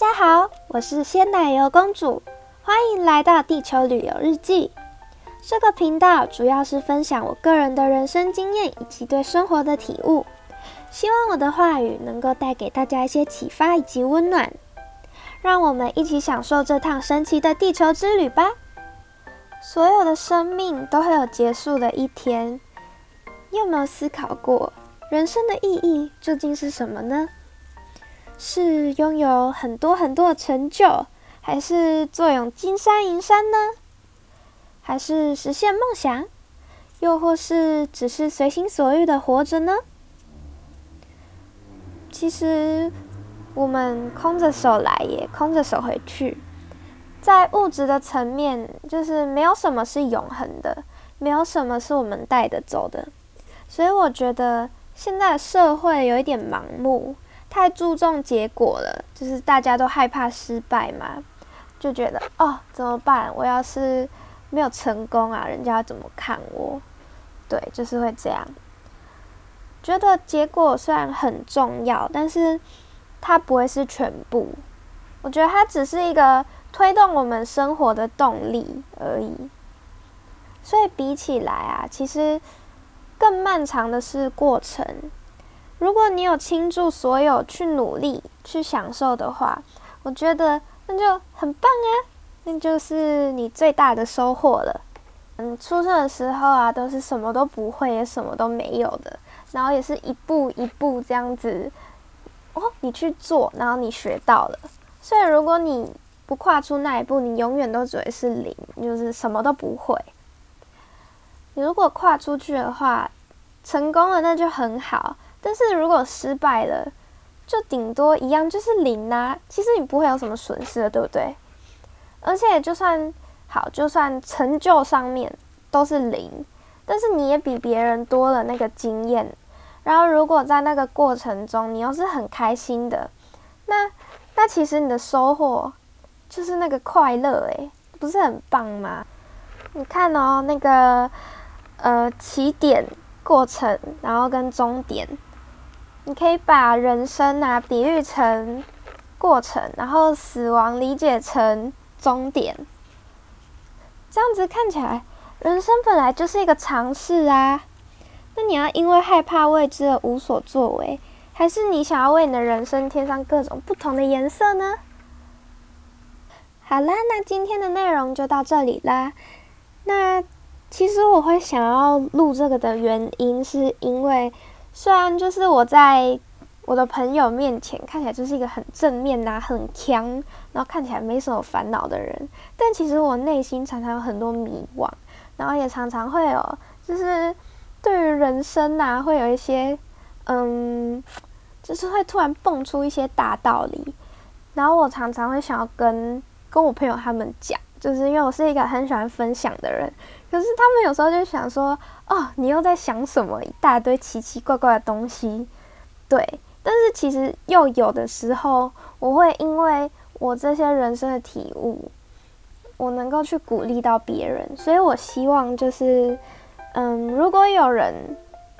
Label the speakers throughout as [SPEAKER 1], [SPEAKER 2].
[SPEAKER 1] 大家好，我是鲜奶油公主，欢迎来到地球旅游日记。这个频道主要是分享我个人的人生经验以及对生活的体悟，希望我的话语能够带给大家一些启发以及温暖。让我们一起享受这趟神奇的地球之旅吧！所有的生命都会有结束的一天，你有没有思考过，人生的意义究竟是什么呢？是拥有很多很多的成就，还是坐拥金山银山呢？还是实现梦想，又或是只是随心所欲的活着呢？其实。我们空着手来，也空着手回去。在物质的层面，就是没有什么是永恒的，没有什么是我们带得走的。所以我觉得现在的社会有一点盲目，太注重结果了，就是大家都害怕失败嘛，就觉得哦怎么办？我要是没有成功啊，人家要怎么看我？对，就是会这样。觉得结果虽然很重要，但是。它不会是全部，我觉得它只是一个推动我们生活的动力而已。所以比起来啊，其实更漫长的是过程。如果你有倾注所有去努力、去享受的话，我觉得那就很棒啊，那就是你最大的收获了。嗯，出生的时候啊，都是什么都不会，也什么都没有的，然后也是一步一步这样子。哦，你去做，然后你学到了。所以如果你不跨出那一步，你永远都只会是零，就是什么都不会。你如果跨出去的话，成功了那就很好。但是如果失败了，就顶多一样就是零啊。其实你不会有什么损失的，对不对？而且就算好，就算成就上面都是零，但是你也比别人多了那个经验。然后，如果在那个过程中你又是很开心的，那那其实你的收获就是那个快乐，诶，不是很棒吗？你看哦，那个呃起点、过程，然后跟终点，你可以把人生啊比喻成过程，然后死亡理解成终点，这样子看起来，人生本来就是一个尝试啊。那你要因为害怕未知而无所作为，还是你想要为你的人生添上各种不同的颜色呢？好啦，那今天的内容就到这里啦。那其实我会想要录这个的原因，是因为虽然就是我在我的朋友面前看起来就是一个很正面呐、很强，然后看起来没什么烦恼的人，但其实我内心常常有很多迷惘，然后也常常会有就是。对于人生呐，会有一些，嗯，就是会突然蹦出一些大道理，然后我常常会想要跟跟我朋友他们讲，就是因为我是一个很喜欢分享的人，可是他们有时候就想说，哦，你又在想什么一大堆奇奇怪怪的东西，对，但是其实又有的时候，我会因为我这些人生的体悟，我能够去鼓励到别人，所以我希望就是。嗯，如果有人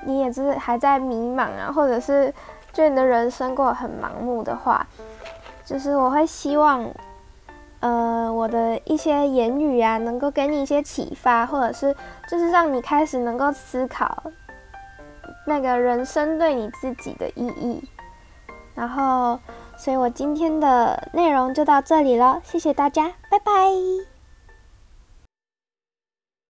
[SPEAKER 1] 你也是还在迷茫啊，或者是觉得你的人生过得很盲目的话，就是我会希望，呃，我的一些言语啊，能够给你一些启发，或者是就是让你开始能够思考那个人生对你自己的意义。然后，所以我今天的内容就到这里了，谢谢大家，拜拜。